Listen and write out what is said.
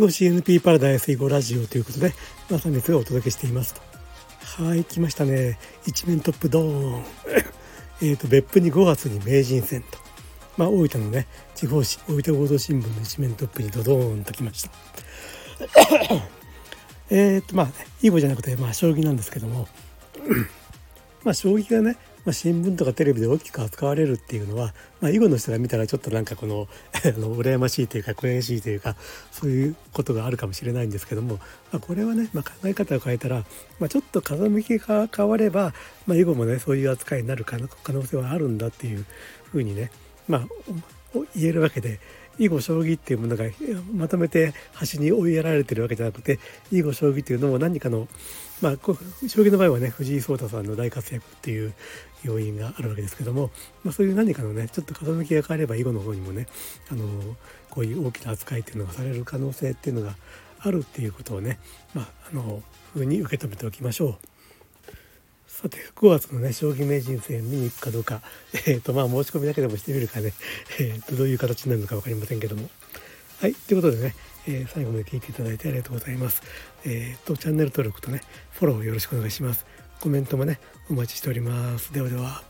囲碁 CNP パラダイス囲碁ラジオということで、まさにがお届けしていますと。はい、来ましたね。一面トップドーン。えっと、別府に5月に名人戦と。まあ、大分のね、地方紙、大分合同新聞の一面トップにドドーンと来ました。えっと、まあ、囲碁じゃなくて、まあ、将棋なんですけども、まあ、将棋がね、まあ、新聞とかテレビで大きく扱われるっていうのは、まあ、囲碁の人が見たらちょっとなんかこの あの羨ましいというか悔しいというかそういうことがあるかもしれないんですけども、まあ、これはね、まあ、考え方を変えたら、まあ、ちょっと風向きが変われば、まあ、囲碁もねそういう扱いになる可能性はあるんだっていうふうにね、まあ、言えるわけで囲碁将棋っていうものがまとめて端に追いやられてるわけじゃなくて囲碁将棋っていうのも何かのまあ将棋の場合はね藤井聡太さんの大活躍っていう要因があるわけですけども、まあ、そういう何かのねちょっと風向きが変われば囲碁の方にもねあのこういう大きな扱いっていうのがされる可能性っていうのがあるっていうことをねまああの風に受け止めておきましょう。さて5月のね将棋名人戦見に行くかどうか、えーとまあ、申し込みだけでもしてみるかね、えーと、どういう形になるのか分かりませんけども。はいということでね、えー、最後まで聞いていただいてありがとうございます。えっ、ー、とチャンネル登録とねフォローよろしくお願いします。コメントもねお待ちしております。ではでは。